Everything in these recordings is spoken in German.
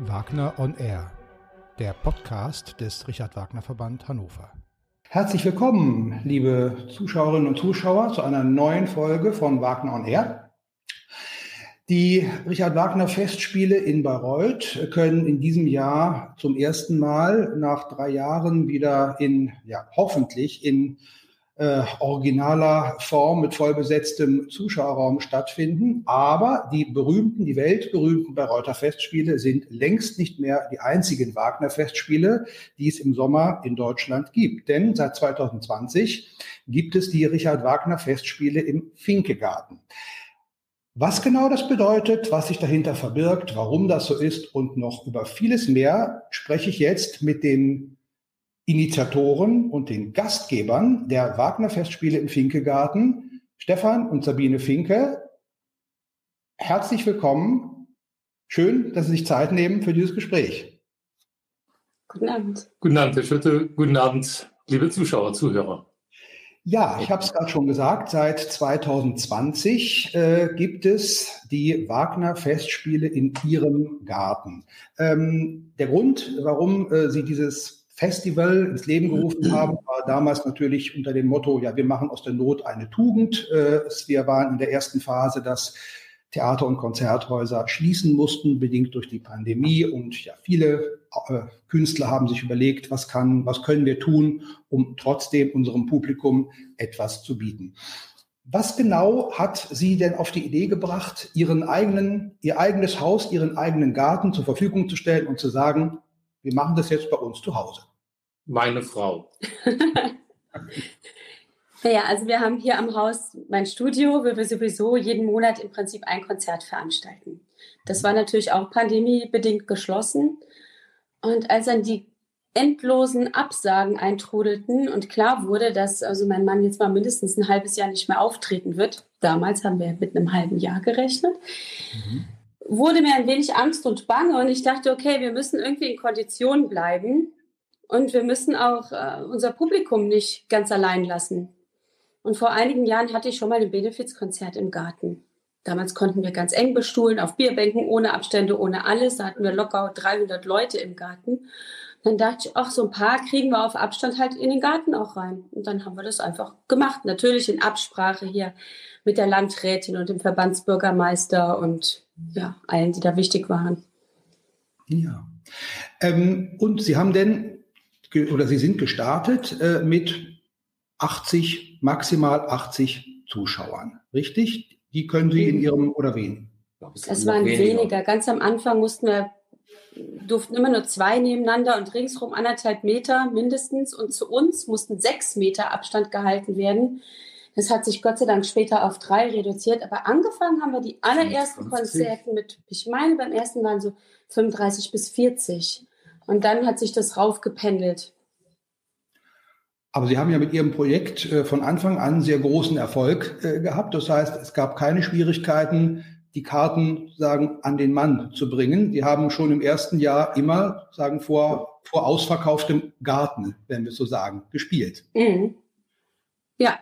Wagner on Air, der Podcast des Richard Wagner Verband Hannover. Herzlich willkommen, liebe Zuschauerinnen und Zuschauer, zu einer neuen Folge von Wagner on Air. Die Richard Wagner Festspiele in Bayreuth können in diesem Jahr zum ersten Mal nach drei Jahren wieder in, ja, hoffentlich in äh, originaler Form mit vollbesetztem Zuschauerraum stattfinden. Aber die berühmten, die weltberühmten Bayreuther Festspiele sind längst nicht mehr die einzigen Wagner-Festspiele, die es im Sommer in Deutschland gibt. Denn seit 2020 gibt es die Richard Wagner Festspiele im Finkegarten. Was genau das bedeutet, was sich dahinter verbirgt, warum das so ist und noch über vieles mehr spreche ich jetzt mit den Initiatoren und den Gastgebern der Wagner-Festspiele im Finkegarten, Stefan und Sabine Finke. Herzlich willkommen. Schön, dass Sie sich Zeit nehmen für dieses Gespräch. Guten Abend. Guten Abend, Herr Schütte. Guten Abend, liebe Zuschauer, Zuhörer. Ja, ich habe es gerade schon gesagt, seit 2020 äh, gibt es die Wagner-Festspiele in Ihrem Garten. Ähm, der Grund, warum äh, Sie dieses Festival ins Leben gerufen haben, war damals natürlich unter dem Motto, ja, wir machen aus der Not eine Tugend. Äh, wir waren in der ersten Phase, dass Theater- und Konzerthäuser schließen mussten, bedingt durch die Pandemie. Und ja, viele äh, Künstler haben sich überlegt, was kann, was können wir tun, um trotzdem unserem Publikum etwas zu bieten. Was genau hat Sie denn auf die Idee gebracht, Ihren eigenen, Ihr eigenes Haus, Ihren eigenen Garten zur Verfügung zu stellen und zu sagen, wir machen das jetzt bei uns zu Hause? Meine Frau. naja, also wir haben hier am Haus mein Studio, wo wir sowieso jeden Monat im Prinzip ein Konzert veranstalten. Das war natürlich auch pandemiebedingt geschlossen. Und als dann die endlosen Absagen eintrudelten und klar wurde, dass also mein Mann jetzt mal mindestens ein halbes Jahr nicht mehr auftreten wird, damals haben wir mit einem halben Jahr gerechnet, mhm wurde mir ein wenig Angst und Bange und ich dachte, okay, wir müssen irgendwie in Kondition bleiben und wir müssen auch äh, unser Publikum nicht ganz allein lassen. Und vor einigen Jahren hatte ich schon mal ein Benefizkonzert im Garten. Damals konnten wir ganz eng bestuhlen, auf Bierbänken, ohne Abstände, ohne alles. Da hatten wir locker 300 Leute im Garten. Dann dachte ich, ach, so ein paar kriegen wir auf Abstand halt in den Garten auch rein. Und dann haben wir das einfach gemacht. Natürlich in Absprache hier mit der Landrätin und dem Verbandsbürgermeister und ja, allen, die da wichtig waren. Ja. Ähm, und Sie haben denn, oder Sie sind gestartet äh, mit 80, maximal 80 Zuschauern, richtig? Die können Sie in mhm. Ihrem, oder wen? Es waren weniger. weniger. Ganz am Anfang mussten wir, durften immer nur zwei nebeneinander und ringsrum anderthalb Meter mindestens. Und zu uns mussten sechs Meter Abstand gehalten werden. Das hat sich Gott sei Dank später auf drei reduziert, aber angefangen haben wir die allerersten 50. Konzerte mit, ich meine, beim ersten waren so 35 bis 40. Und dann hat sich das raufgependelt. Aber Sie haben ja mit Ihrem Projekt äh, von Anfang an sehr großen Erfolg äh, gehabt. Das heißt, es gab keine Schwierigkeiten, die Karten sagen an den Mann zu bringen. Die haben schon im ersten Jahr immer sagen vor vor ausverkauftem Garten, wenn wir so sagen, gespielt. Mhm. Ja,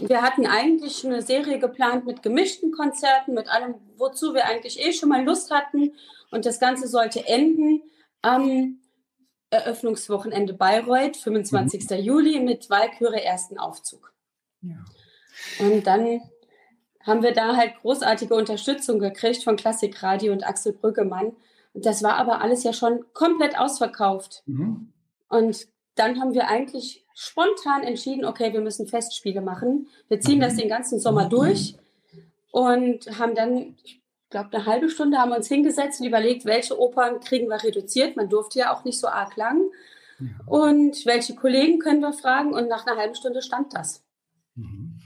wir hatten eigentlich eine Serie geplant mit gemischten Konzerten, mit allem, wozu wir eigentlich eh schon mal Lust hatten. Und das Ganze sollte enden am Eröffnungswochenende Bayreuth, 25. Mhm. Juli, mit Walküre ersten Aufzug. Ja. Und dann haben wir da halt großartige Unterstützung gekriegt von Klassikradio und Axel Brüggemann. Und das war aber alles ja schon komplett ausverkauft. Mhm. Und dann haben wir eigentlich spontan entschieden, okay, wir müssen Festspiele machen. Wir ziehen das mhm. den ganzen Sommer mhm. durch und haben dann, glaube, eine halbe Stunde haben wir uns hingesetzt und überlegt, welche Opern kriegen wir reduziert. Man durfte ja auch nicht so arg lang. Und welche Kollegen können wir fragen? Und nach einer halben Stunde stand das. Mhm.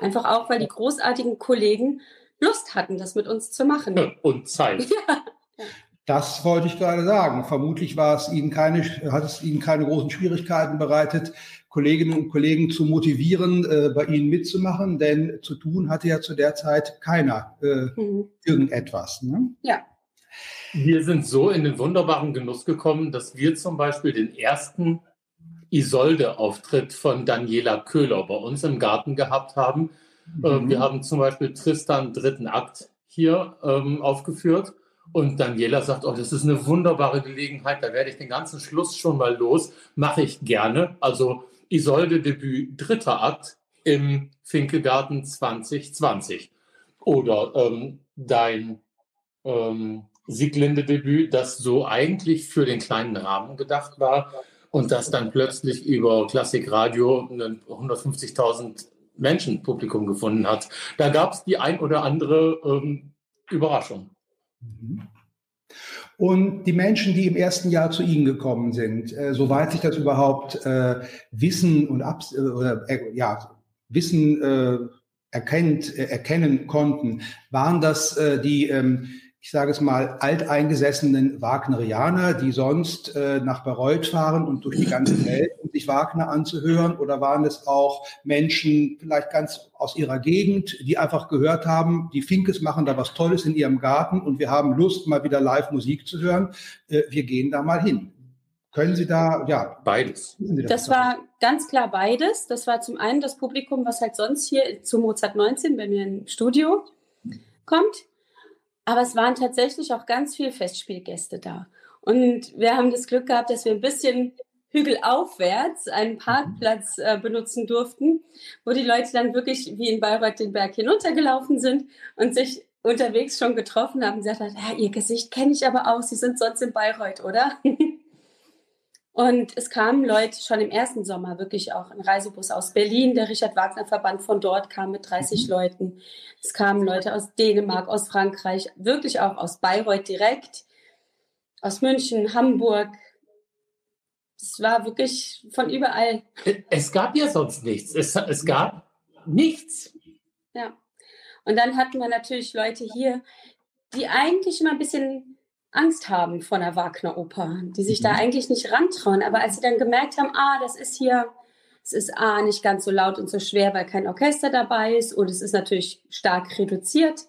Einfach auch, weil die großartigen Kollegen Lust hatten, das mit uns zu machen. Und Zeit. Ja. Das wollte ich gerade sagen. Vermutlich war es Ihnen keine, hat es Ihnen keine großen Schwierigkeiten bereitet, Kolleginnen und Kollegen zu motivieren, äh, bei Ihnen mitzumachen, denn zu tun hatte ja zu der Zeit keiner äh, mhm. irgendetwas. Ne? Ja. Wir sind so in den wunderbaren Genuss gekommen, dass wir zum Beispiel den ersten Isolde-Auftritt von Daniela Köhler bei uns im Garten gehabt haben. Mhm. Äh, wir haben zum Beispiel Tristan dritten Akt hier ähm, aufgeführt. Und Daniela sagt, oh, das ist eine wunderbare Gelegenheit, da werde ich den ganzen Schluss schon mal los, mache ich gerne. Also Isolde-Debüt, dritter Akt im Finkelgarten 2020. Oder ähm, dein ähm, Sieglinde-Debüt, das so eigentlich für den kleinen Rahmen gedacht war und das dann plötzlich über Klassikradio 150.000 Menschen Publikum gefunden hat. Da gab es die ein oder andere ähm, Überraschung. Mhm. Und die Menschen, die im ersten Jahr zu Ihnen gekommen sind, äh, soweit sich das überhaupt äh, wissen und ab, äh, äh, ja, wissen äh, erkennt, äh, erkennen konnten, waren das äh, die ähm, ich sage es mal, alteingesessenen Wagnerianer, die sonst äh, nach Bayreuth fahren und durch die ganze Welt, sich Wagner anzuhören? Oder waren es auch Menschen vielleicht ganz aus ihrer Gegend, die einfach gehört haben, die Finkes machen da was Tolles in ihrem Garten und wir haben Lust, mal wieder live Musik zu hören? Äh, wir gehen da mal hin. Können Sie da, ja. Beides. Das, das war ganz klar beides. Das war zum einen das Publikum, was halt sonst hier zu Mozart 19 bei mir im Studio kommt. Aber es waren tatsächlich auch ganz viele Festspielgäste da. Und wir haben das Glück gehabt, dass wir ein bisschen hügelaufwärts einen Parkplatz äh, benutzen durften, wo die Leute dann wirklich wie in Bayreuth den Berg hinuntergelaufen sind und sich unterwegs schon getroffen haben und gesagt haben, ja, ihr Gesicht kenne ich aber auch, Sie sind sonst in Bayreuth, oder? Und es kamen Leute schon im ersten Sommer, wirklich auch ein Reisebus aus Berlin, der Richard Wagner Verband von dort kam mit 30 mhm. Leuten. Es kamen Leute aus Dänemark, aus Frankreich, wirklich auch aus Bayreuth direkt, aus München, Hamburg. Es war wirklich von überall. Es gab ja sonst nichts. Es, es gab nichts. Ja. Und dann hatten wir natürlich Leute hier, die eigentlich immer ein bisschen Angst haben vor einer Wagner-Oper, die sich mhm. da eigentlich nicht rantrauen. Aber als sie dann gemerkt haben, ah, das ist hier, es ist A, nicht ganz so laut und so schwer, weil kein Orchester dabei ist und es ist natürlich stark reduziert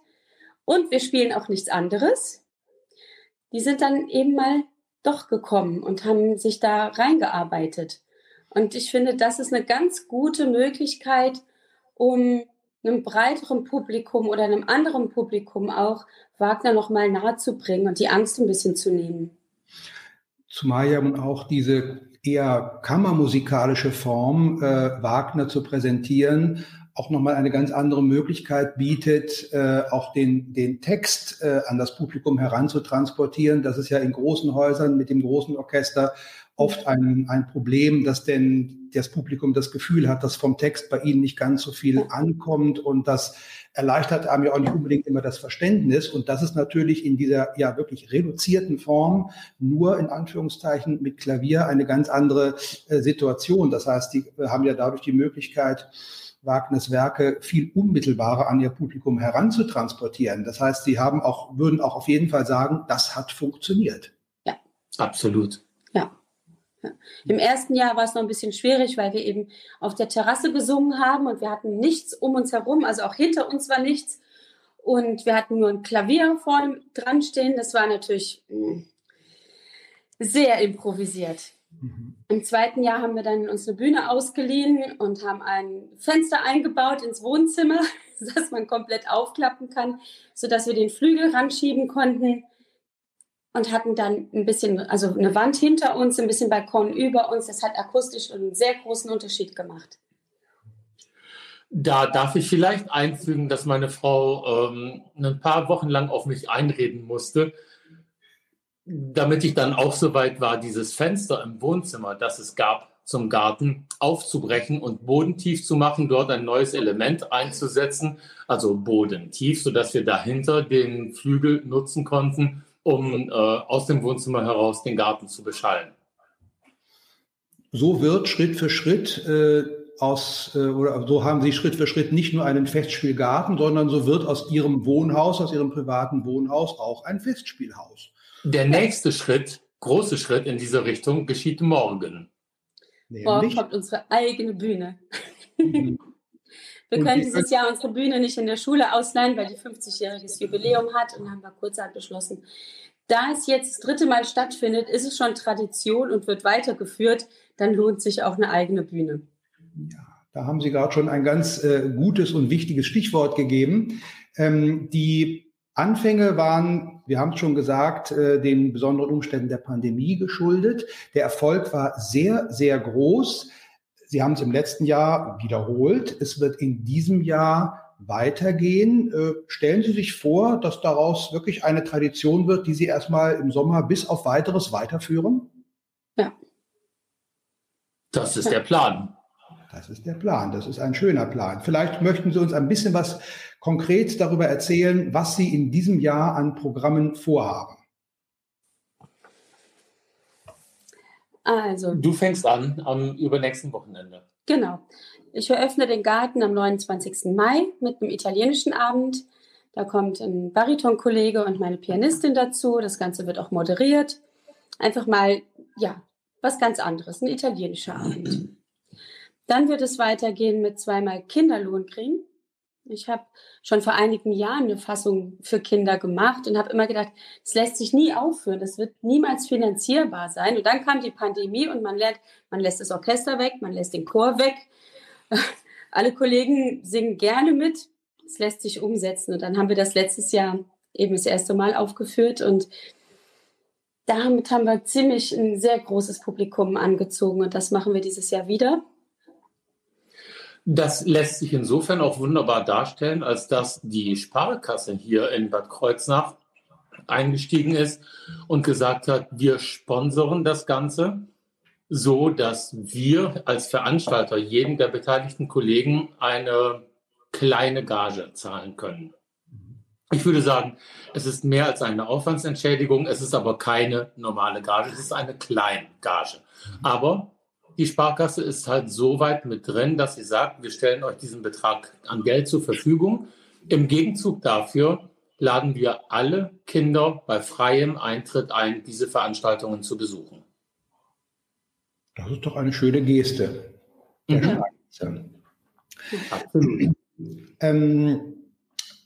und wir spielen auch nichts anderes, die sind dann eben mal doch gekommen und haben sich da reingearbeitet. Und ich finde, das ist eine ganz gute Möglichkeit, um einem breiteren Publikum oder einem anderen Publikum auch Wagner noch mal nahe zu bringen und die Angst ein bisschen zu nehmen. Zumal ja auch diese eher kammermusikalische Form, äh, Wagner zu präsentieren, auch nochmal eine ganz andere Möglichkeit bietet, äh, auch den, den Text äh, an das Publikum heranzutransportieren. Das ist ja in großen Häusern mit dem großen Orchester oft ein, ein Problem, dass denn das Publikum das Gefühl hat, dass vom Text bei ihnen nicht ganz so viel ankommt und das erleichtert einem ja auch nicht unbedingt immer das Verständnis. Und das ist natürlich in dieser ja wirklich reduzierten Form nur in Anführungszeichen mit Klavier eine ganz andere äh, Situation. Das heißt, die äh, haben ja dadurch die Möglichkeit, Wagners Werke viel unmittelbarer an ihr Publikum heranzutransportieren. Das heißt, sie haben auch, würden auch auf jeden Fall sagen, das hat funktioniert. Ja. Absolut. Ja. Ja. Im ersten Jahr war es noch ein bisschen schwierig, weil wir eben auf der Terrasse gesungen haben und wir hatten nichts um uns herum, also auch hinter uns war nichts. Und wir hatten nur ein Klavier vorne dran stehen. Das war natürlich mm, sehr improvisiert. Mhm. Im zweiten Jahr haben wir dann uns eine Bühne ausgeliehen und haben ein Fenster eingebaut ins Wohnzimmer, dass man komplett aufklappen kann, sodass wir den Flügel ranschieben konnten und hatten dann ein bisschen, also eine Wand hinter uns, ein bisschen Balkon über uns. Das hat akustisch einen sehr großen Unterschied gemacht. Da darf ich vielleicht einfügen, dass meine Frau ähm, ein paar Wochen lang auf mich einreden musste, damit ich dann auch so weit war, dieses Fenster im Wohnzimmer, das es gab zum Garten, aufzubrechen und bodentief zu machen, dort ein neues Element einzusetzen, also bodentief, sodass wir dahinter den Flügel nutzen konnten um äh, aus dem Wohnzimmer heraus den Garten zu beschallen. So wird Schritt für Schritt äh, aus, äh, oder so haben Sie Schritt für Schritt nicht nur einen Festspielgarten, sondern so wird aus Ihrem Wohnhaus, aus Ihrem privaten Wohnhaus auch ein Festspielhaus. Der nächste Schritt, große Schritt in diese Richtung, geschieht morgen. Morgen kommt unsere eigene Bühne. Wir können dieses Jahr unsere Bühne nicht in der Schule ausleihen, weil die 50-jähriges Jubiläum hat und haben wir kurzerhand beschlossen, da es jetzt das dritte Mal stattfindet, ist es schon Tradition und wird weitergeführt, dann lohnt sich auch eine eigene Bühne. Ja, da haben Sie gerade schon ein ganz äh, gutes und wichtiges Stichwort gegeben. Ähm, die Anfänge waren, wir haben es schon gesagt, äh, den besonderen Umständen der Pandemie geschuldet. Der Erfolg war sehr, sehr groß. Sie haben es im letzten Jahr wiederholt. Es wird in diesem Jahr weitergehen. Äh, stellen Sie sich vor, dass daraus wirklich eine Tradition wird, die Sie erstmal im Sommer bis auf weiteres weiterführen? Ja. Das ist der Plan. Das ist der Plan. Das ist ein schöner Plan. Vielleicht möchten Sie uns ein bisschen was konkret darüber erzählen, was Sie in diesem Jahr an Programmen vorhaben. Also. Du fängst an am übernächsten Wochenende. Genau. Ich eröffne den Garten am 29. Mai mit einem italienischen Abend. Da kommt ein Baritonkollege und meine Pianistin dazu. Das Ganze wird auch moderiert. Einfach mal, ja, was ganz anderes, ein italienischer Abend. Dann wird es weitergehen mit zweimal Kinderlohnkriegen. Ich habe schon vor einigen Jahren eine Fassung für Kinder gemacht und habe immer gedacht, es lässt sich nie aufhören, das wird niemals finanzierbar sein. Und dann kam die Pandemie und man lernt, man lässt das Orchester weg, man lässt den Chor weg. Alle Kollegen singen gerne mit, es lässt sich umsetzen. Und dann haben wir das letztes Jahr eben das erste Mal aufgeführt und damit haben wir ziemlich ein sehr großes Publikum angezogen und das machen wir dieses Jahr wieder. Das lässt sich insofern auch wunderbar darstellen, als dass die Sparkasse hier in Bad Kreuznach eingestiegen ist und gesagt hat, wir sponsoren das Ganze, so dass wir als Veranstalter jedem der beteiligten Kollegen eine kleine Gage zahlen können. Ich würde sagen, es ist mehr als eine Aufwandsentschädigung, es ist aber keine normale Gage, es ist eine Kleingage. Aber die Sparkasse ist halt so weit mit drin, dass sie sagt, wir stellen euch diesen Betrag an Geld zur Verfügung. Im Gegenzug dafür laden wir alle Kinder bei freiem Eintritt ein, diese Veranstaltungen zu besuchen. Das ist doch eine schöne Geste. Mhm. Absolut. Ähm,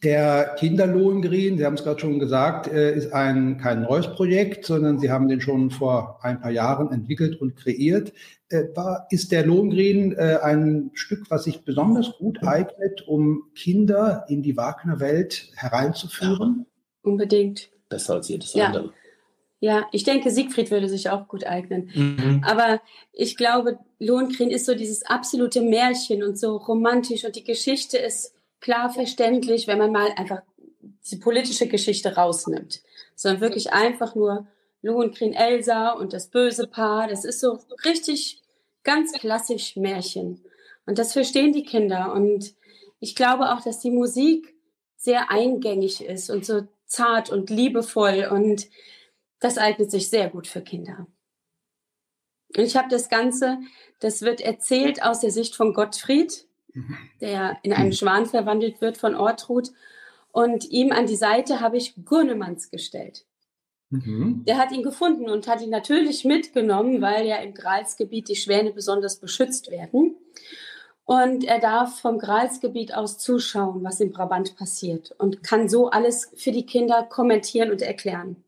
der Kinderlohngreen, Sie haben es gerade schon gesagt, äh, ist ein, kein neues Projekt, sondern Sie haben den schon vor ein paar Jahren entwickelt und kreiert. Äh, war, ist der Lohngreen äh, ein Stück, was sich besonders gut eignet, um Kinder in die Wagner-Welt hereinzuführen? Ja, unbedingt. Besser als jedes ja. andere. Ja, ich denke, Siegfried würde sich auch gut eignen. Mhm. Aber ich glaube, Lohengrin ist so dieses absolute Märchen und so romantisch und die Geschichte ist klar verständlich, wenn man mal einfach die politische Geschichte rausnimmt, sondern wirklich einfach nur Lohengrin Elsa und das böse Paar. Das ist so richtig ganz klassisch Märchen. Und das verstehen die Kinder. Und ich glaube auch, dass die Musik sehr eingängig ist und so zart und liebevoll. Und das eignet sich sehr gut für Kinder. Und ich habe das Ganze, das wird erzählt aus der Sicht von Gottfried der in einen Schwan verwandelt wird von Ortrud. Und ihm an die Seite habe ich Gurnemanns gestellt. Mhm. Der hat ihn gefunden und hat ihn natürlich mitgenommen, weil ja im Gralsgebiet die Schwäne besonders beschützt werden. Und er darf vom Gralsgebiet aus zuschauen, was in Brabant passiert und kann so alles für die Kinder kommentieren und erklären.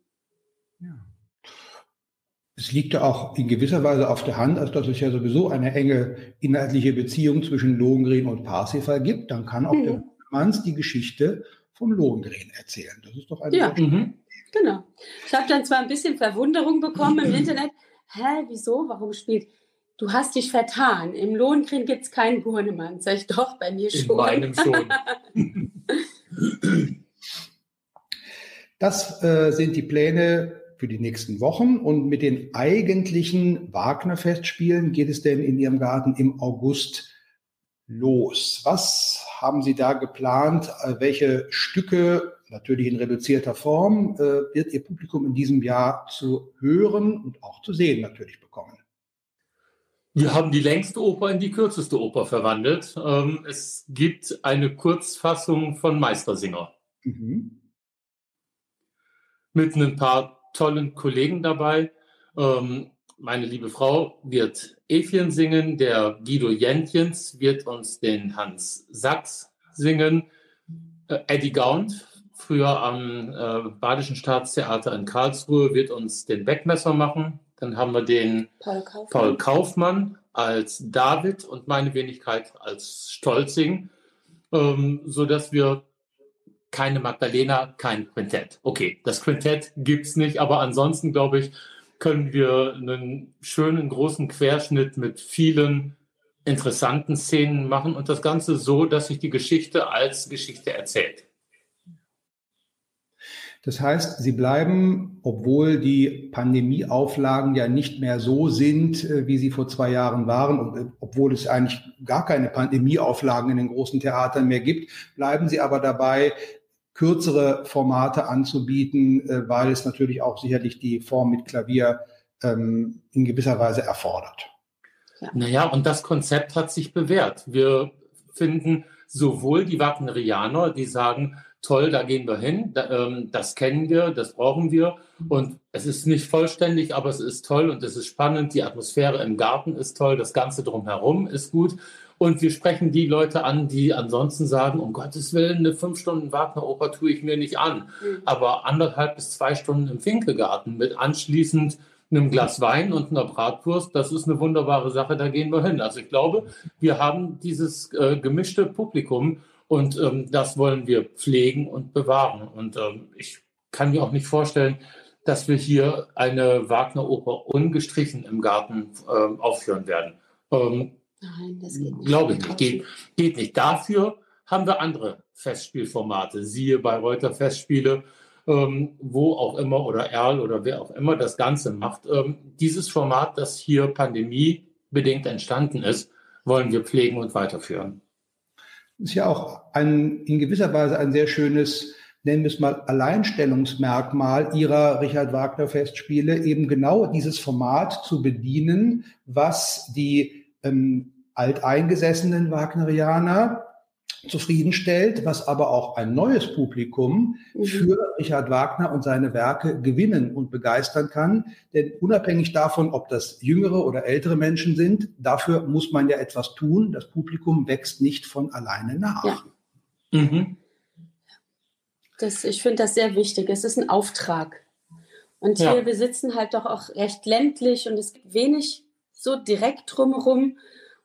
Es liegt ja auch in gewisser Weise auf der Hand, als dass es ja sowieso eine enge inhaltliche Beziehung zwischen Lohengrin und Parsifal gibt. Dann kann auch mhm. der Manns die Geschichte vom Lohengrin erzählen. Das ist doch eine ja. Mhm. Genau. Ich habe dann zwar ein bisschen Verwunderung bekommen im Internet. Hä, wieso? Warum spielt? Du hast dich vertan. Im Lohengrin gibt es keinen Gurnemann. Sag ich doch, bei mir schon. In meinem schon. das äh, sind die Pläne für die nächsten Wochen. Und mit den eigentlichen Wagner-Festspielen geht es denn in Ihrem Garten im August los. Was haben Sie da geplant? Äh, welche Stücke, natürlich in reduzierter Form, äh, wird Ihr Publikum in diesem Jahr zu hören und auch zu sehen natürlich bekommen? Wir haben die längste Oper in die kürzeste Oper verwandelt. Ähm, es gibt eine Kurzfassung von Meistersinger. Mhm. Mit ein paar tollen Kollegen dabei. Ähm, meine liebe Frau wird Efien singen, der Guido Jentjens wird uns den Hans Sachs singen, äh, Eddie Gaunt, früher am äh, Badischen Staatstheater in Karlsruhe, wird uns den Beckmesser machen. Dann haben wir den Paul Kaufmann, Paul Kaufmann als David und meine Wenigkeit als Stolzing, ähm, sodass wir keine Magdalena, kein Quintett. Okay, das Quintett gibt es nicht, aber ansonsten glaube ich, können wir einen schönen großen Querschnitt mit vielen interessanten Szenen machen und das Ganze so, dass sich die Geschichte als Geschichte erzählt. Das heißt, sie bleiben, obwohl die Pandemieauflagen ja nicht mehr so sind, äh, wie sie vor zwei Jahren waren, und äh, obwohl es eigentlich gar keine Pandemieauflagen in den großen Theatern mehr gibt, bleiben sie aber dabei, kürzere Formate anzubieten, äh, weil es natürlich auch sicherlich die Form mit Klavier ähm, in gewisser Weise erfordert. Ja. Naja, und das Konzept hat sich bewährt. Wir finden sowohl die Wagnerianer, die sagen, toll, da gehen wir hin, da, ähm, das kennen wir, das brauchen wir. Und es ist nicht vollständig, aber es ist toll und es ist spannend. Die Atmosphäre im Garten ist toll, das Ganze drumherum ist gut. Und wir sprechen die Leute an, die ansonsten sagen, um Gottes Willen, eine fünf Stunden Wagner-Oper tue ich mir nicht an. Mhm. Aber anderthalb bis zwei Stunden im Finkelgarten mit anschließend einem Glas Wein und einer Bratwurst, das ist eine wunderbare Sache, da gehen wir hin. Also ich glaube, wir haben dieses äh, gemischte Publikum und ähm, das wollen wir pflegen und bewahren. Und ähm, ich kann mir auch nicht vorstellen, dass wir hier eine Wagner-Oper ungestrichen im Garten äh, aufführen werden. Ähm, Nein, das geht nicht. Glaube ich nicht. Geht, geht nicht. Dafür haben wir andere Festspielformate. Siehe bei Reuter Festspiele ähm, wo auch immer oder Erl oder wer auch immer das Ganze macht. Ähm, dieses Format, das hier pandemiebedingt entstanden ist, wollen wir pflegen und weiterführen. Das ist ja auch ein, in gewisser Weise ein sehr schönes, nennen wir es mal, Alleinstellungsmerkmal ihrer Richard Wagner Festspiele, eben genau dieses Format zu bedienen, was die ähm, alteingesessenen Wagnerianer zufriedenstellt, was aber auch ein neues Publikum mhm. für Richard Wagner und seine Werke gewinnen und begeistern kann. Denn unabhängig davon, ob das jüngere oder ältere Menschen sind, dafür muss man ja etwas tun. Das Publikum wächst nicht von alleine nach. Ja. Mhm. Das, ich finde das sehr wichtig. Es ist ein Auftrag. Und hier, ja. wir sitzen halt doch auch recht ländlich und es gibt wenig so direkt drumherum.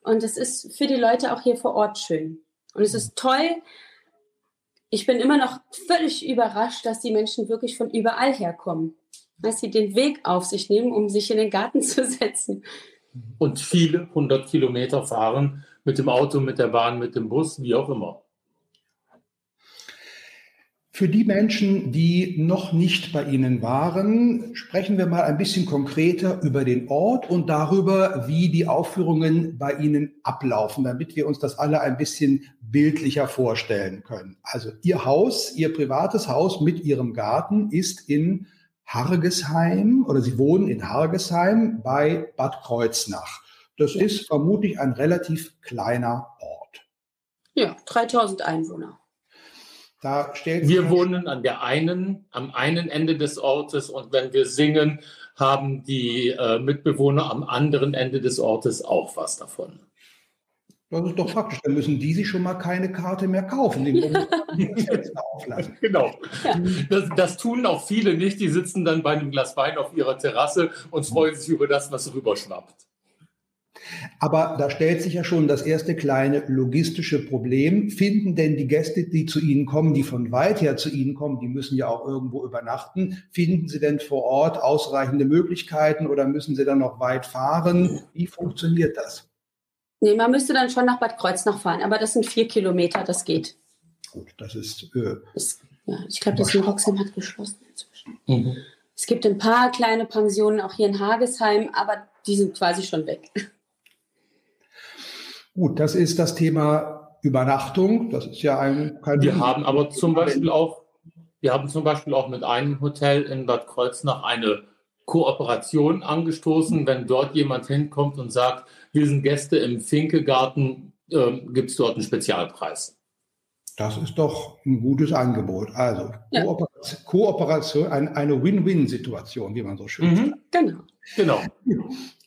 Und es ist für die Leute auch hier vor Ort schön. Und es ist toll. Ich bin immer noch völlig überrascht, dass die Menschen wirklich von überall herkommen. Dass sie den Weg auf sich nehmen, um sich in den Garten zu setzen. Und viele hundert Kilometer fahren mit dem Auto, mit der Bahn, mit dem Bus, wie auch immer. Für die Menschen, die noch nicht bei Ihnen waren, sprechen wir mal ein bisschen konkreter über den Ort und darüber, wie die Aufführungen bei Ihnen ablaufen, damit wir uns das alle ein bisschen bildlicher vorstellen können. Also Ihr Haus, Ihr privates Haus mit Ihrem Garten ist in Hargesheim oder Sie wohnen in Hargesheim bei Bad Kreuznach. Das ist vermutlich ein relativ kleiner Ort. Ja, 3000 Einwohner. Da stellt wir wohnen an der einen, am einen Ende des Ortes und wenn wir singen, haben die äh, Mitbewohner am anderen Ende des Ortes auch was davon. Das ist doch praktisch. Dann müssen die sich schon mal keine Karte mehr kaufen. Genau. Das, das, tun auch viele nicht. Die sitzen dann bei einem Glas Wein auf ihrer Terrasse und freuen sich über das, was rüberschwappt. Aber da stellt sich ja schon das erste kleine logistische Problem. Finden denn die Gäste, die zu Ihnen kommen, die von weit her zu Ihnen kommen, die müssen ja auch irgendwo übernachten, finden Sie denn vor Ort ausreichende Möglichkeiten oder müssen Sie dann noch weit fahren? Wie funktioniert das? Nee, man müsste dann schon nach Bad Kreuznach fahren, aber das sind vier Kilometer, das geht. Gut, das ist. Äh, das, ja, ich glaube, das Roxham hat geschlossen inzwischen. Mhm. Es gibt ein paar kleine Pensionen auch hier in Hagesheim, aber die sind quasi schon weg. Gut, das ist das Thema Übernachtung. Das ist ja ein. Kein wir haben aber zum Beispiel auch, wir haben zum Beispiel auch mit einem Hotel in Bad Kreuznach eine Kooperation angestoßen. Wenn dort jemand hinkommt und sagt, wir sind Gäste im Finkegarten, äh, gibt es dort einen Spezialpreis. Das ist doch ein gutes Angebot. Also ja. Kooperation, Kooperation eine Win-Win-Situation, wie man so schön mhm. sagt. Genau. Genau.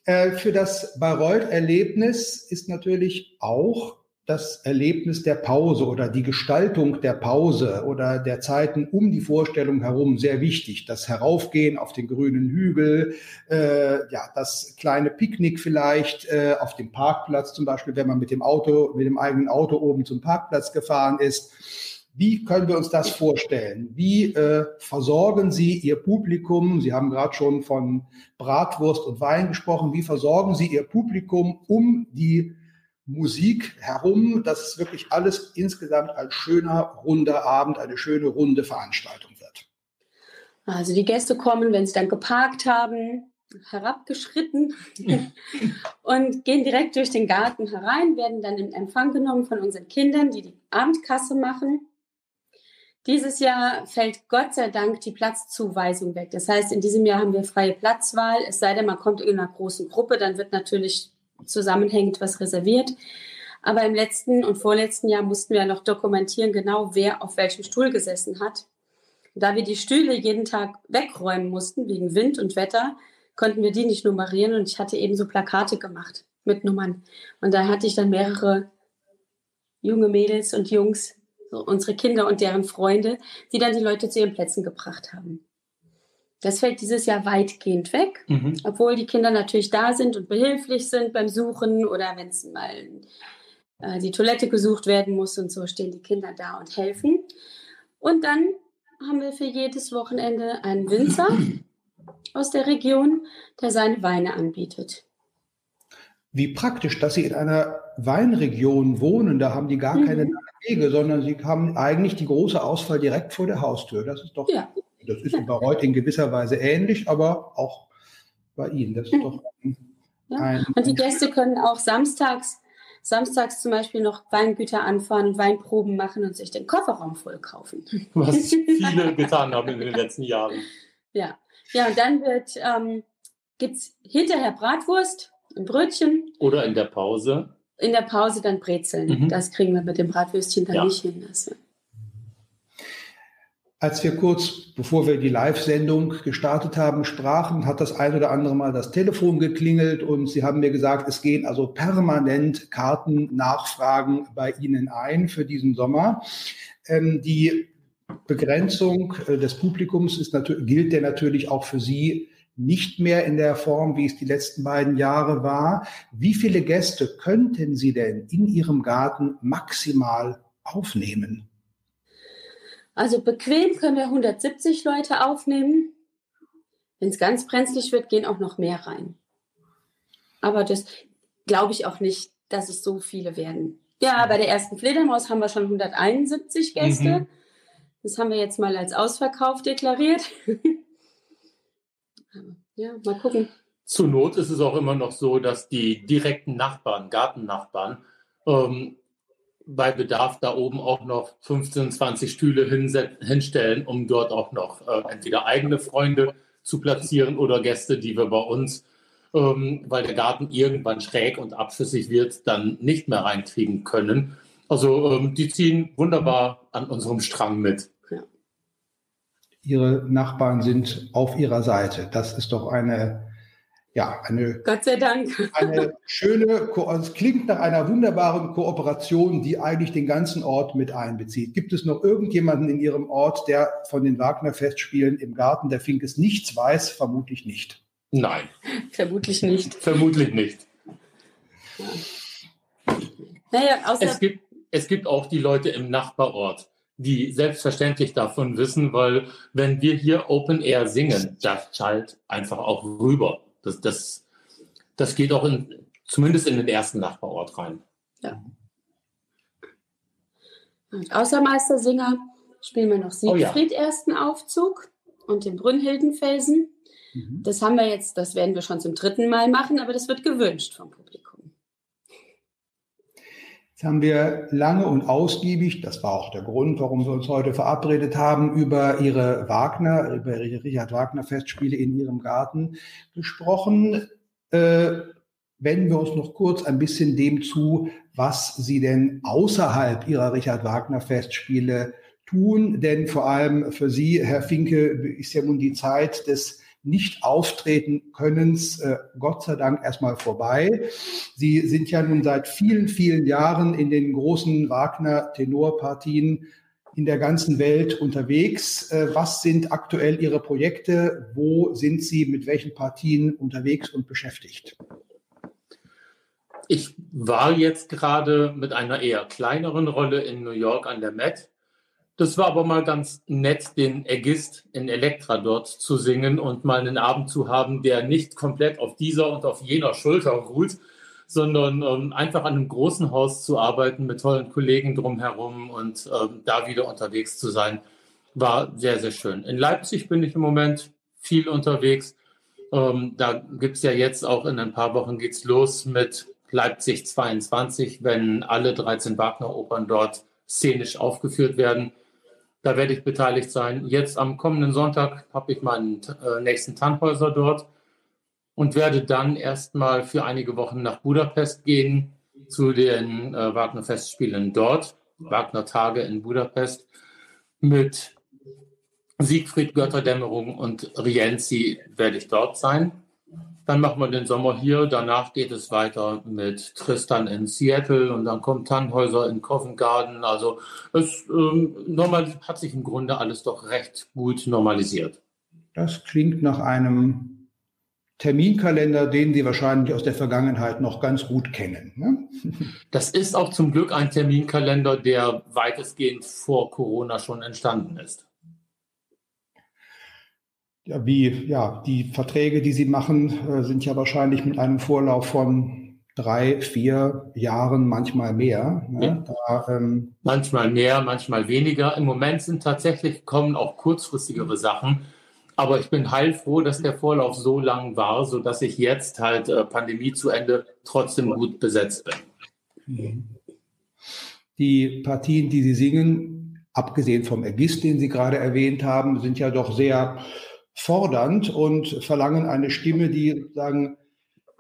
Äh, für das Bayreuth-Erlebnis ist natürlich auch das Erlebnis der Pause oder die Gestaltung der Pause oder der Zeiten um die Vorstellung herum sehr wichtig. Das Heraufgehen auf den grünen Hügel, äh, ja, das kleine Picknick vielleicht äh, auf dem Parkplatz zum Beispiel, wenn man mit dem Auto, mit dem eigenen Auto oben zum Parkplatz gefahren ist. Wie können wir uns das vorstellen? Wie äh, versorgen Sie Ihr Publikum? Sie haben gerade schon von Bratwurst und Wein gesprochen. Wie versorgen Sie Ihr Publikum um die Musik herum, dass es wirklich alles insgesamt ein schöner, runder Abend, eine schöne, runde Veranstaltung wird? Also die Gäste kommen, wenn sie dann geparkt haben, herabgeschritten und gehen direkt durch den Garten herein, werden dann in Empfang genommen von unseren Kindern, die die Abendkasse machen. Dieses Jahr fällt Gott sei Dank die Platzzuweisung weg. Das heißt, in diesem Jahr haben wir freie Platzwahl. Es sei denn, man kommt in einer großen Gruppe, dann wird natürlich zusammenhängend was reserviert. Aber im letzten und vorletzten Jahr mussten wir noch dokumentieren, genau wer auf welchem Stuhl gesessen hat. Da wir die Stühle jeden Tag wegräumen mussten, wegen Wind und Wetter, konnten wir die nicht nummerieren und ich hatte eben so Plakate gemacht mit Nummern. Und da hatte ich dann mehrere junge Mädels und Jungs, so unsere Kinder und deren Freunde, die dann die Leute zu ihren Plätzen gebracht haben. Das fällt dieses Jahr weitgehend weg, mhm. obwohl die Kinder natürlich da sind und behilflich sind beim Suchen oder wenn es mal äh, die Toilette gesucht werden muss und so stehen die Kinder da und helfen. Und dann haben wir für jedes Wochenende einen Winzer, aus der Region, der seine Weine anbietet. Wie praktisch, dass Sie in einer Weinregion wohnen. Da haben die gar mhm. keine Wege, sondern Sie haben eigentlich die große Auswahl direkt vor der Haustür. Das ist doch, ja. das ist ja. bei heute in gewisser Weise ähnlich, aber auch bei Ihnen. Das ist doch ein, ja. Und die Gäste können auch samstags, samstags zum Beispiel noch Weingüter anfahren und Weinproben machen und sich den Kofferraum voll kaufen. Was viele getan haben in den letzten Jahren. Ja, ja, und dann wird, ähm, gibt es hinterher Bratwurst, ein Brötchen. Oder in der Pause. In der Pause dann Brezeln. Mhm. Das kriegen wir mit dem Bratwürstchen dann ja. nicht hin. Also. Als wir kurz bevor wir die Live-Sendung gestartet haben, sprachen, hat das ein oder andere Mal das Telefon geklingelt und Sie haben mir gesagt, es gehen also permanent Kartennachfragen bei Ihnen ein für diesen Sommer. Ähm, die Begrenzung äh, des Publikums ist gilt der natürlich auch für Sie nicht mehr in der Form, wie es die letzten beiden Jahre war. Wie viele Gäste könnten Sie denn in Ihrem Garten maximal aufnehmen? Also bequem können wir 170 Leute aufnehmen. Wenn es ganz brenzlig wird, gehen auch noch mehr rein. Aber das glaube ich auch nicht, dass es so viele werden. Ja, bei der ersten Fledermaus haben wir schon 171 Gäste. Mhm. Das haben wir jetzt mal als Ausverkauf deklariert. ja, mal gucken. Zur Not ist es auch immer noch so, dass die direkten Nachbarn, Gartennachbarn, ähm, bei Bedarf da oben auch noch 15, 20 Stühle hinstellen, um dort auch noch äh, entweder eigene Freunde zu platzieren oder Gäste, die wir bei uns, ähm, weil der Garten irgendwann schräg und abschüssig wird, dann nicht mehr reinkriegen können. Also ähm, die ziehen wunderbar an unserem Strang mit. Ihre Nachbarn sind auf Ihrer Seite. Das ist doch eine, ja, eine. Gott sei Dank. Eine schöne, es klingt nach einer wunderbaren Kooperation, die eigentlich den ganzen Ort mit einbezieht. Gibt es noch irgendjemanden in Ihrem Ort, der von den Wagner-Festspielen im Garten der Finkes nichts weiß? Vermutlich nicht. Nein. Vermutlich nicht. Vermutlich nicht. Ja. Naja, außer es gibt, es gibt auch die Leute im Nachbarort die selbstverständlich davon wissen, weil wenn wir hier Open Air singen, das schallt einfach auch rüber. Das, das, das geht auch in, zumindest in den ersten Nachbarort rein. Ja. Und außer Meistersinger spielen wir noch Siegfried oh ja. ersten Aufzug und den Brünnhildenfelsen. Mhm. Das haben wir jetzt, das werden wir schon zum dritten Mal machen, aber das wird gewünscht vom Publikum. Haben wir lange und ausgiebig, das war auch der Grund, warum wir uns heute verabredet haben, über Ihre Wagner, über Ihre Richard Wagner Festspiele in Ihrem Garten gesprochen. Äh, wenden wir uns noch kurz ein bisschen dem zu, was Sie denn außerhalb Ihrer Richard Wagner Festspiele tun. Denn vor allem für Sie, Herr Finke, ist ja nun die Zeit des nicht auftreten Könnens äh, Gott sei Dank erstmal vorbei. Sie sind ja nun seit vielen, vielen Jahren in den großen Wagner-Tenorpartien in der ganzen Welt unterwegs. Äh, was sind aktuell Ihre Projekte? Wo sind Sie mit welchen Partien unterwegs und beschäftigt? Ich war jetzt gerade mit einer eher kleineren Rolle in New York an der Met Das war aber mal ganz nett, den Ägist in Elektra dort zu singen und mal einen Abend zu haben, der nicht komplett auf dieser und auf jener Schulter ruht, sondern ähm, einfach an einem großen Haus zu arbeiten mit tollen Kollegen drumherum und ähm, da wieder unterwegs zu sein, war sehr, sehr schön. In Leipzig bin ich im Moment viel unterwegs. Ähm, da gibt es ja jetzt auch in ein paar Wochen geht's los mit Leipzig 22, wenn alle 13 Wagner-Opern dort szenisch aufgeführt werden. Da werde ich beteiligt sein. Jetzt am kommenden Sonntag habe ich meinen äh, nächsten Tannhäuser dort und werde dann erstmal für einige Wochen nach Budapest gehen zu den äh, Wagner-Festspielen dort, Wagner-Tage in Budapest mit Siegfried Götterdämmerung und Rienzi werde ich dort sein. Dann machen wir den Sommer hier. Danach geht es weiter mit Tristan in Seattle und dann kommt Tannhäuser in Covent Garden. Also es ähm, normal, hat sich im Grunde alles doch recht gut normalisiert. Das klingt nach einem Terminkalender, den Sie wahrscheinlich aus der Vergangenheit noch ganz gut kennen. Ne? Das ist auch zum Glück ein Terminkalender, der weitestgehend vor Corona schon entstanden ist ja, wie, ja, die Verträge, die Sie machen, äh, sind ja wahrscheinlich mit einem Vorlauf von drei, vier Jahren, manchmal mehr. Ne? Da, ähm manchmal mehr, manchmal weniger. Im Moment sind tatsächlich, kommen auch kurzfristigere Sachen. Aber ich bin heilfroh, dass der Vorlauf so lang war, sodass ich jetzt halt äh, Pandemie zu Ende trotzdem gut besetzt bin. Mhm. Die Partien, die Sie singen, abgesehen vom Ergiss, den Sie gerade erwähnt haben, sind ja doch sehr fordernd und verlangen eine Stimme, die sagen,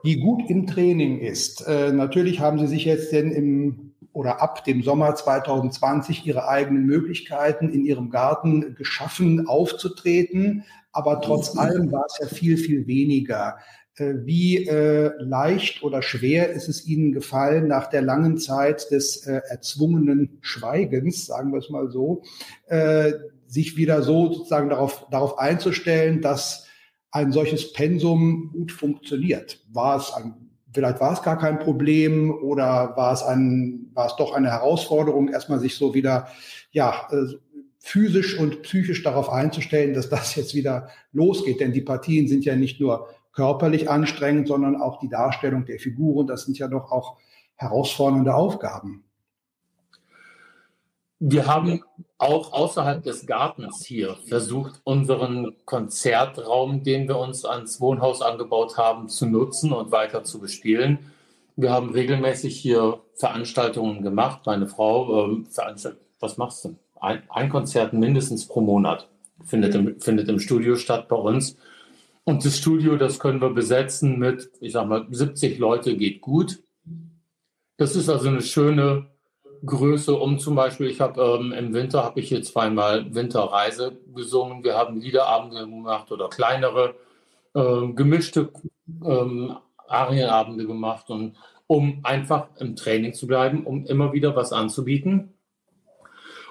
die gut im Training ist. Äh, natürlich haben sie sich jetzt denn im oder ab dem Sommer 2020 ihre eigenen Möglichkeiten in ihrem Garten geschaffen, aufzutreten. Aber trotz allem war es ja viel, viel weniger. Äh, wie äh, leicht oder schwer ist es Ihnen gefallen, nach der langen Zeit des äh, erzwungenen Schweigens, sagen wir es mal so, äh, sich wieder so sozusagen darauf, darauf einzustellen, dass ein solches Pensum gut funktioniert. War es ein, vielleicht war es gar kein Problem oder war es ein, war es doch eine Herausforderung, erstmal sich so wieder, ja, äh, physisch und psychisch darauf einzustellen, dass das jetzt wieder losgeht. Denn die Partien sind ja nicht nur körperlich anstrengend, sondern auch die Darstellung der Figuren. Das sind ja doch auch herausfordernde Aufgaben. Wir haben auch außerhalb des Gartens hier versucht, unseren Konzertraum, den wir uns ans Wohnhaus angebaut haben, zu nutzen und weiter zu bespielen. Wir haben regelmäßig hier Veranstaltungen gemacht. Meine Frau ähm, veranstaltet, was machst du? Ein, ein, Konzert mindestens pro Monat findet im, findet im Studio statt bei uns. Und das Studio, das können wir besetzen mit, ich sag mal, 70 Leute geht gut. Das ist also eine schöne Größe um zum Beispiel, ich habe ähm, im Winter habe ich hier zweimal Winterreise gesungen. Wir haben Liederabende gemacht oder kleinere ähm, gemischte ähm, Arienabende gemacht und um einfach im Training zu bleiben, um immer wieder was anzubieten.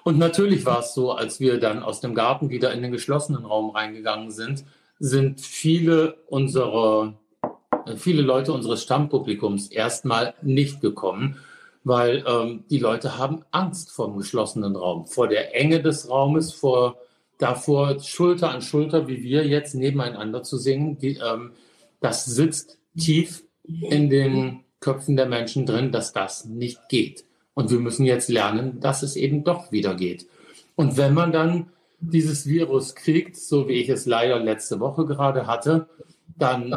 Und natürlich war es so, als wir dann aus dem Garten wieder in den geschlossenen Raum reingegangen sind, sind viele unserer, viele Leute unseres Stammpublikums erstmal nicht gekommen weil ähm, die Leute haben Angst vor dem geschlossenen Raum, vor der Enge des Raumes, vor davor Schulter an Schulter, wie wir jetzt nebeneinander zu singen. Die, ähm, das sitzt tief in den Köpfen der Menschen drin, dass das nicht geht. Und wir müssen jetzt lernen, dass es eben doch wieder geht. Und wenn man dann dieses Virus kriegt, so wie ich es leider letzte Woche gerade hatte, dann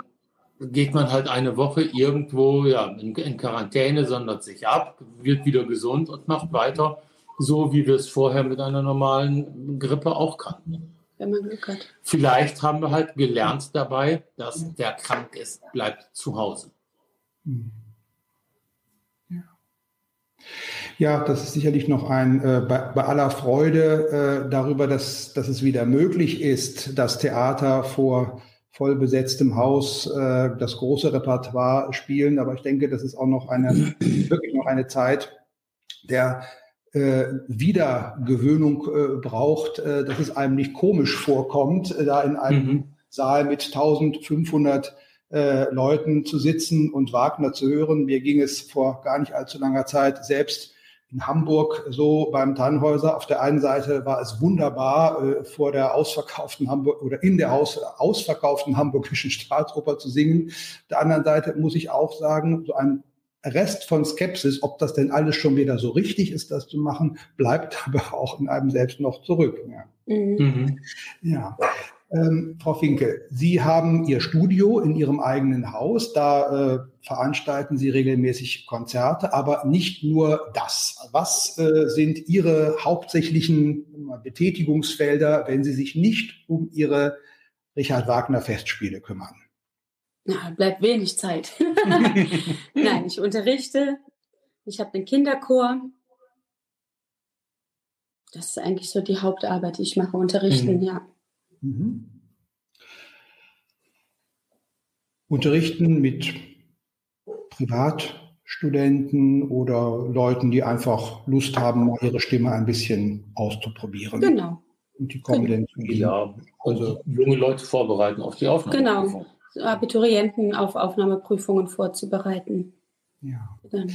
geht man halt eine Woche irgendwo ja, in, in, Quarantäne, sondert sich ab, wird wieder gesund und macht weiter, so wie wir es vorher mit einer normalen Grippe auch kannten. Wenn man Glück hat. Vielleicht haben wir halt gelernt dabei, dass wer krank ist, bleibt zu Hause. Ja. das ist sicherlich noch ein, äh, bei, bei, aller Freude äh, darüber, dass, dass es wieder möglich ist, das Theater vor voll besetztem Haus äh, das große Repertoire spielen. Aber ich denke, das ist auch noch eine, wirklich noch eine Zeit der äh, Wiedergewöhnung äh, braucht, äh, dass es einem nicht komisch vorkommt, äh, da in einem mhm. Saal mit 1500 äh, Leuten zu sitzen und Wagner zu hören. Mir ging es vor gar nicht allzu langer Zeit selbst in Hamburg so beim Tannhäuser. Auf der einen Seite war es wunderbar, äh, vor der ausverkauften Hamburg oder in der Haus, ausverkauften Hamburgischen Staatsoper zu singen. Auf der anderen Seite muss ich auch sagen, so ein Rest von Skepsis, ob das denn alles schon wieder so richtig ist, das zu machen, bleibt aber auch in einem selbst noch zurück. Ja. Mhm. mhm. ja. Ähm, Frau Finke, Sie haben Ihr Studio in Ihrem eigenen Haus. Da äh, veranstalten Sie regelmäßig Konzerte, aber nicht nur das. Was äh, sind Ihre hauptsächlichen Betätigungsfelder, wenn Sie sich nicht um Ihre Richard Wagner Festspiele kümmern? Na, bleibt wenig Zeit. Nein, ich unterrichte. Ich habe den Kinderchor. Das ist eigentlich so die Hauptarbeit, die ich mache, unterrichten, mhm. ja. Mhm. Unterrichten mit Privatstudenten oder Leuten, die einfach Lust haben, ihre Stimme ein bisschen auszuprobieren. Genau. Und die kommen genau. dann zu Ihnen. Ja, also junge Leute vorbereiten auf die Aufnahme. Genau, Abiturienten auf Aufnahmeprüfungen vorzubereiten. Ja. Dann.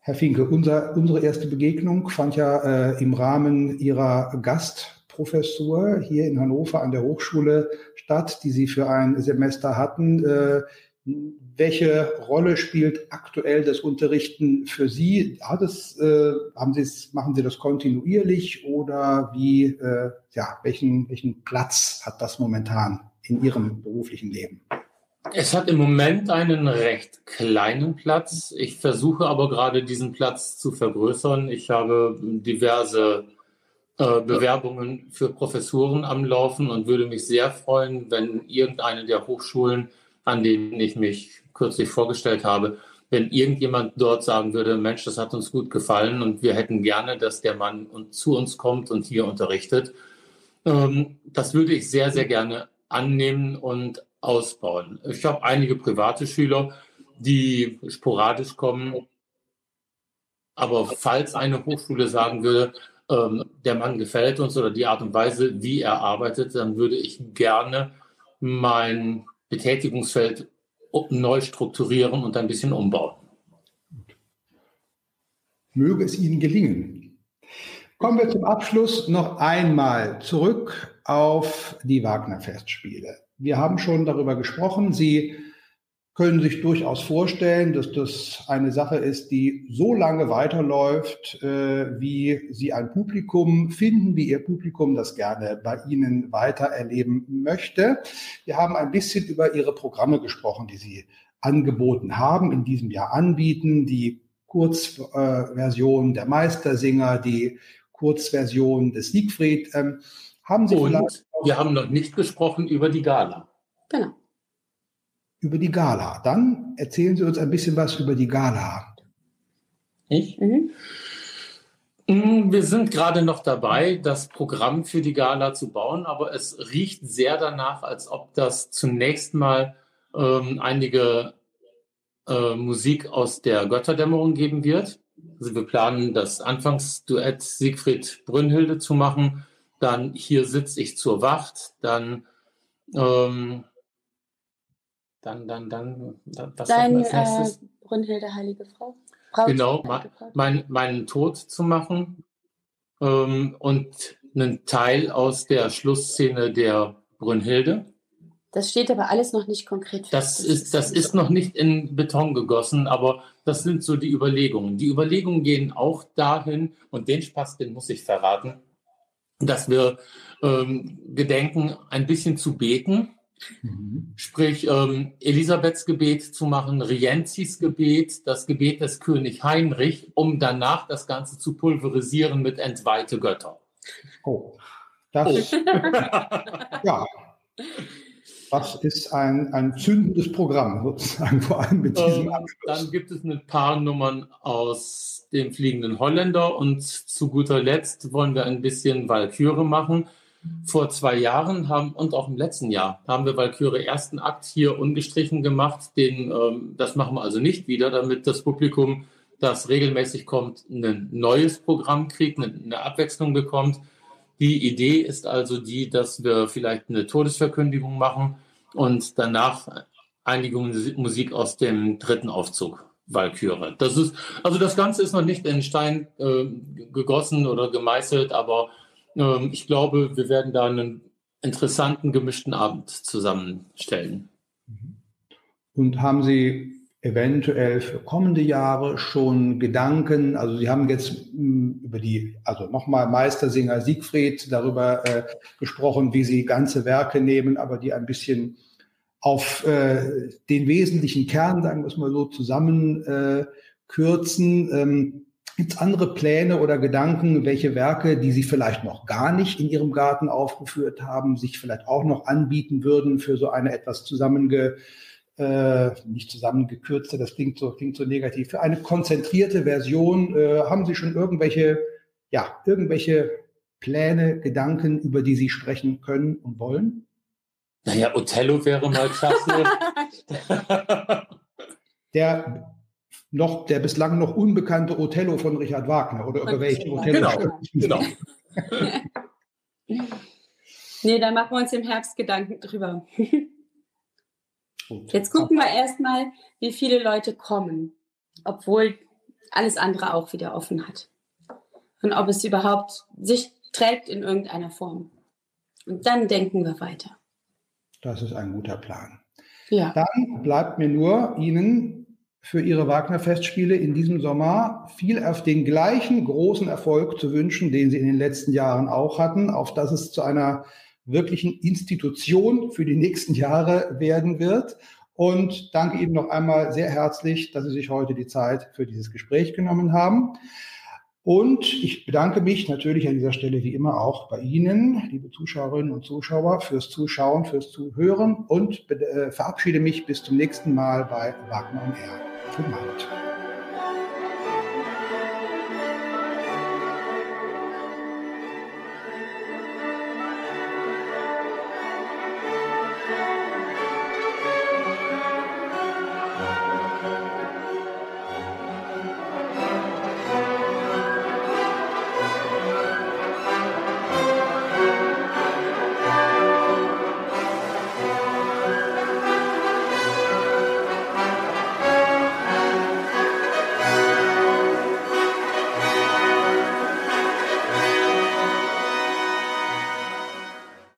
Herr Finke, unser, unsere erste Begegnung fand ja äh, im Rahmen Ihrer Gast Professur hier in Hannover an der Hochschule statt, die Sie für ein Semester hatten. Äh, welche Rolle spielt aktuell das Unterrichten für Sie? Hat es, äh, haben Sie machen Sie das kontinuierlich oder wie, äh, ja, welchen, welchen Platz hat das momentan in Ihrem beruflichen Leben? Es hat im Moment einen recht kleinen Platz. Ich versuche aber gerade diesen Platz zu vergrößern. Ich habe diverse äh, Bewerbungen für Professuren am Laufen und würde mich sehr freuen, wenn irgendeine der Hochschulen, an denen ich mich kürzlich vorgestellt habe, wenn irgendjemand dort sagen würde, Mensch, das hat uns gut gefallen und wir hätten gerne, dass der Mann zu uns kommt und hier unterrichtet. Ähm, das würde ich sehr, sehr gerne annehmen und ausbauen. Ich habe einige private Schüler, die sporadisch kommen. Aber falls eine Hochschule sagen würde, ähm, der Mann gefällt uns oder die Art und Weise, wie er arbeitet, dann würde ich gerne mein Betätigungsfeld neu strukturieren und ein bisschen umbauen. Möge es Ihnen gelingen. Kommen wir zum Abschluss noch einmal zurück auf die Wagner-Festspiele. Wir haben schon darüber gesprochen. Sie können sich durchaus vorstellen, dass das eine Sache ist, die so lange weiterläuft, äh, wie Sie ein Publikum finden, wie Ihr Publikum das gerne bei Ihnen weiter erleben möchte. Wir haben ein bisschen über Ihre Programme gesprochen, die Sie angeboten haben, in diesem Jahr anbieten, die Kurzversion äh, der Meistersinger, die Kurzversion des Siegfried. Ähm, haben Sie Und wir haben noch nicht gesprochen über die Gala. Genau über die Gala. Dann erzählen Sie uns ein bisschen was über die Gala. Ich? Mhm. Mm, wir sind gerade noch dabei, das Programm für die Gala zu bauen, aber es riecht sehr danach, als ob das zunächst mal ähm, einige äh, Musik aus der Götterdämmerung geben wird. Also wir planen das Anfangsduett Siegfried Brünnhilde zu machen, dann Hier sitze ich zur Wacht, dann ähm, dann, dann, dann, was Dein, als nächstes? Äh, Brünnhilde, Heilige Frau. Braut, genau, mein, meinen Tod zu machen ähm, und einen Teil aus der Schlussszene der Brünnhilde. Das steht aber alles noch nicht konkret fest. Das, ist, das ist noch nicht in Beton gegossen, aber das sind so die Überlegungen. Die Überlegungen gehen auch dahin, und den Spaß, den muss ich verraten, dass wir ähm, gedenken, ein bisschen zu beten Mhm. Sprich, ähm, Elisabeths Gebet zu machen, Rienzis Gebet, das Gebet des König Heinrich, um danach das Ganze zu pulverisieren mit entweihte Götter. Oh, das, oh. ja, das ist ein, ein zündendes Programm sozusagen, vor allem mit diesem ähm, Abschluss. Dann gibt es ein paar Nummern aus dem Fliegenden Holländer und zu guter Letzt wollen wir ein bisschen Walküre machen vor zwei Jahren haben und auch im letzten Jahr haben wir Valkyrie ersten Akt hier ungestrichen gemacht. Den, ähm, das machen wir also nicht wieder, damit das Publikum, das regelmäßig kommt, ein neues Programm kriegt, eine, eine Abwechslung bekommt. Die Idee ist also die, dass wir vielleicht eine Todesverkündigung machen und danach einige Musik aus dem dritten Aufzug Walküre. Das ist, also das Ganze ist noch nicht in Stein äh, gegossen oder gemeißelt, aber ich glaube, wir werden da einen interessanten gemischten Abend zusammenstellen. Und haben Sie eventuell für kommende Jahre schon Gedanken? Also Sie haben jetzt mh, hm, über die, also nochmal Meistersinger Siegfried darüber äh, gesprochen, wie Sie ganze Werke nehmen, aber die ein bisschen auf äh, den wesentlichen Kern, sagen wir es mal so, zusammenkürzen. Äh, ähm, Gibt es andere Pläne oder Gedanken, welche Werke, die Sie vielleicht noch gar nicht in Ihrem Garten aufgeführt haben, sich vielleicht auch noch anbieten würden für so eine etwas zusammenge, äh, nicht zusammengekürzte, das klingt so, klingt so negativ, für eine konzentrierte Version? Äh, haben Sie schon irgendwelche, ja, irgendwelche Pläne, Gedanken, über die Sie sprechen können und wollen? Naja, Othello wäre mal klasse. der noch, der bislang noch unbekannte Othello von Richard Wagner oder über welchen Othello Genau, genau. nee, da machen wir uns im Herbst Gedanken drüber. Jetzt gucken wir erstmal, wie viele Leute kommen, obwohl alles andere auch wieder offen hat. Und ob es überhaupt sich trägt in irgendeiner Form. Und dann denken wir weiter. Das ist ein guter Plan. Ja. Dann bleibt mir nur Ihnen für Ihre Wagner-Festspiele in diesem Sommer viel auf den gleichen großen Erfolg zu wünschen, den Sie in den letzten Jahren auch hatten, auf dass es zu einer wirklichen Institution für die nächsten Jahre werden wird. Und danke Ihnen noch einmal sehr herzlich, dass Sie sich heute die Zeit für dieses Gespräch genommen haben. Und ich bedanke mich natürlich an dieser Stelle wie immer auch bei Ihnen, liebe Zuschauerinnen und Zuschauer, fürs Zuschauen, fürs Zuhören und äh, verabschiede mich bis zum nächsten Mal bei Wagner und R. Guten Abend.